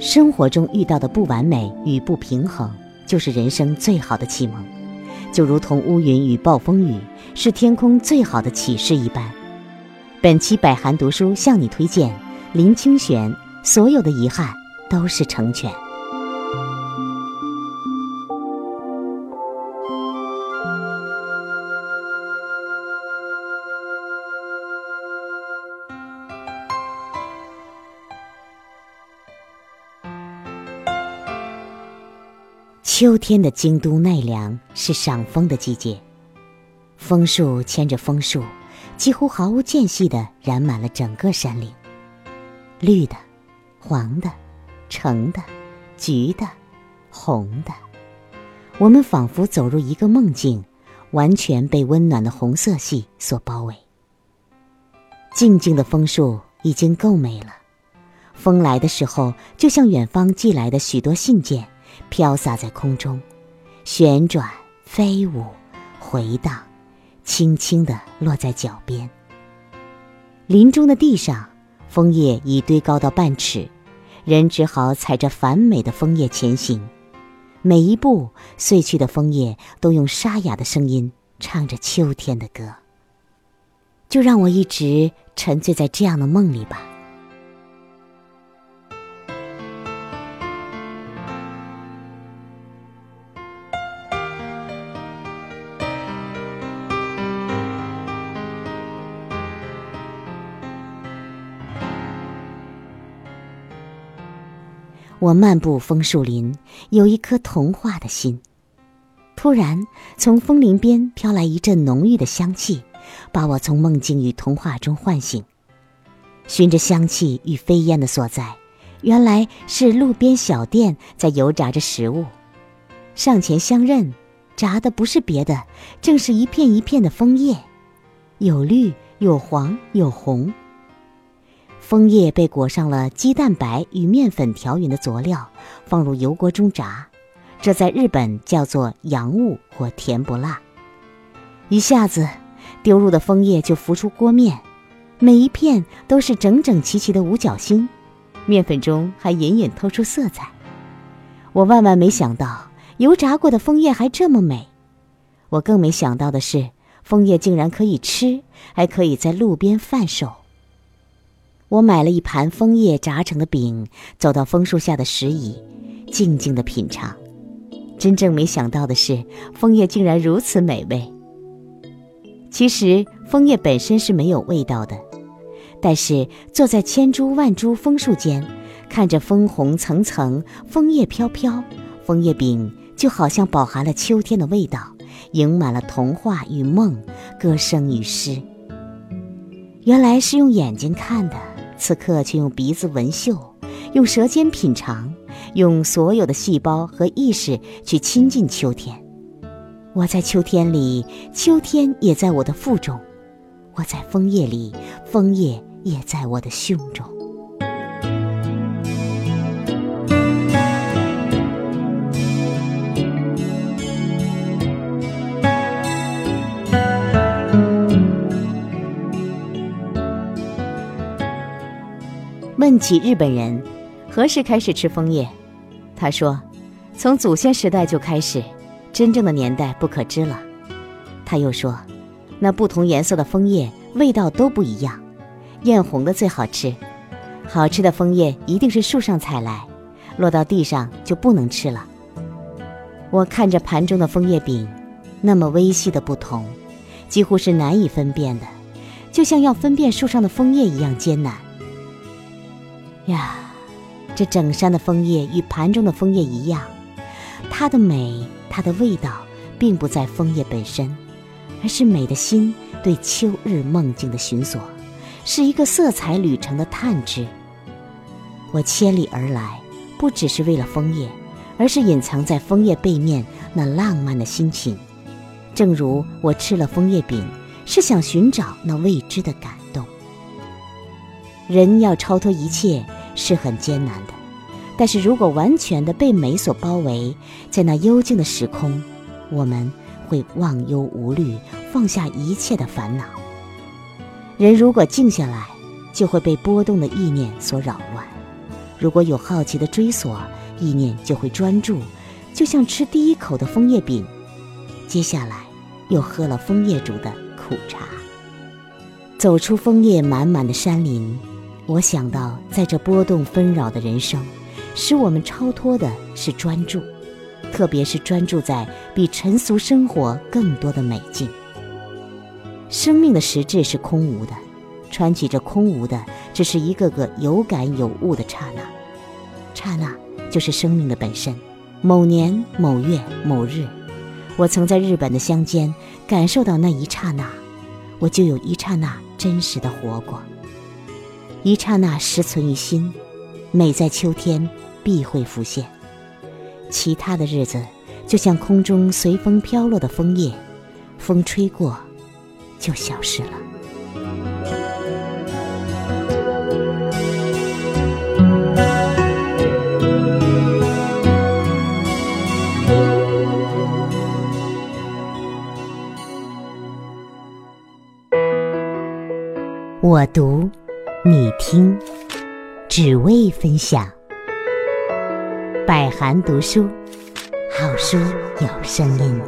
生活中遇到的不完美与不平衡，就是人生最好的启蒙，就如同乌云与暴风雨是天空最好的启示一般。本期百寒读书向你推荐林清玄，所有的遗憾都是成全。秋天的京都奈良是赏枫的季节，枫树牵着枫树，几乎毫无间隙地染满了整个山岭，绿的、黄的、橙的、橘的、红的，我们仿佛走入一个梦境，完全被温暖的红色系所包围。静静的枫树已经够美了，风来的时候，就像远方寄来的许多信件。飘洒在空中，旋转、飞舞、回荡，轻轻地落在脚边。林中的地上，枫叶已堆高到半尺，人只好踩着繁美的枫叶前行。每一步，碎去的枫叶都用沙哑的声音唱着秋天的歌。就让我一直沉醉在这样的梦里吧。我漫步枫树林，有一颗童话的心。突然，从枫林边飘来一阵浓郁的香气，把我从梦境与童话中唤醒。循着香气与飞烟的所在，原来是路边小店在油炸着食物。上前相认，炸的不是别的，正是一片一片的枫叶，有绿，有黄，有红。枫叶被裹上了鸡蛋白与面粉调匀的佐料，放入油锅中炸，这在日本叫做洋物或甜不辣。一下子，丢入的枫叶就浮出锅面，每一片都是整整齐齐的五角星，面粉中还隐隐透出色彩。我万万没想到，油炸过的枫叶还这么美。我更没想到的是，枫叶竟然可以吃，还可以在路边贩售。我买了一盘枫叶炸成的饼，走到枫树下的石椅，静静的品尝。真正没想到的是，枫叶竟然如此美味。其实枫叶本身是没有味道的，但是坐在千株万株枫树间，看着枫红层层，枫叶飘飘，枫叶饼就好像饱含了秋天的味道，盈满了童话与梦，歌声与诗。原来是用眼睛看的。此刻却用鼻子闻嗅，用舌尖品尝，用所有的细胞和意识去亲近秋天。我在秋天里，秋天也在我的腹中；我在枫叶里，枫叶也在我的胸中。问起日本人何时开始吃枫叶，他说：“从祖先时代就开始，真正的年代不可知了。”他又说：“那不同颜色的枫叶味道都不一样，艳红的最好吃。好吃的枫叶一定是树上采来，落到地上就不能吃了。”我看着盘中的枫叶饼，那么微细的不同，几乎是难以分辨的，就像要分辨树上的枫叶一样艰难。呀，这整山的枫叶与盘中的枫叶一样，它的美，它的味道，并不在枫叶本身，而是美的心对秋日梦境的寻索，是一个色彩旅程的探知。我千里而来，不只是为了枫叶，而是隐藏在枫叶背面那浪漫的心情。正如我吃了枫叶饼，是想寻找那未知的感动。人要超脱一切。是很艰难的，但是如果完全的被美所包围，在那幽静的时空，我们会忘忧无虑，放下一切的烦恼。人如果静下来，就会被波动的意念所扰乱，如果有好奇的追索，意念就会专注，就像吃第一口的枫叶饼，接下来又喝了枫叶煮的苦茶。走出枫叶满满的山林，我想到，在这波动纷扰的人生，使我们超脱的是专注，特别是专注在比尘俗生活更多的美境。生命的实质是空无的，穿起这空无的，只是一个个有感有悟的刹那。刹那就是生命的本身。某年某月某日，我曾在日本的乡间感受到那一刹那，我就有一刹那真实的活过。一刹那实存于心，美在秋天必会浮现。其他的日子，就像空中随风飘落的枫叶，风吹过。就消失了。我读，你听，只为分享。百寒读书，好书有声音。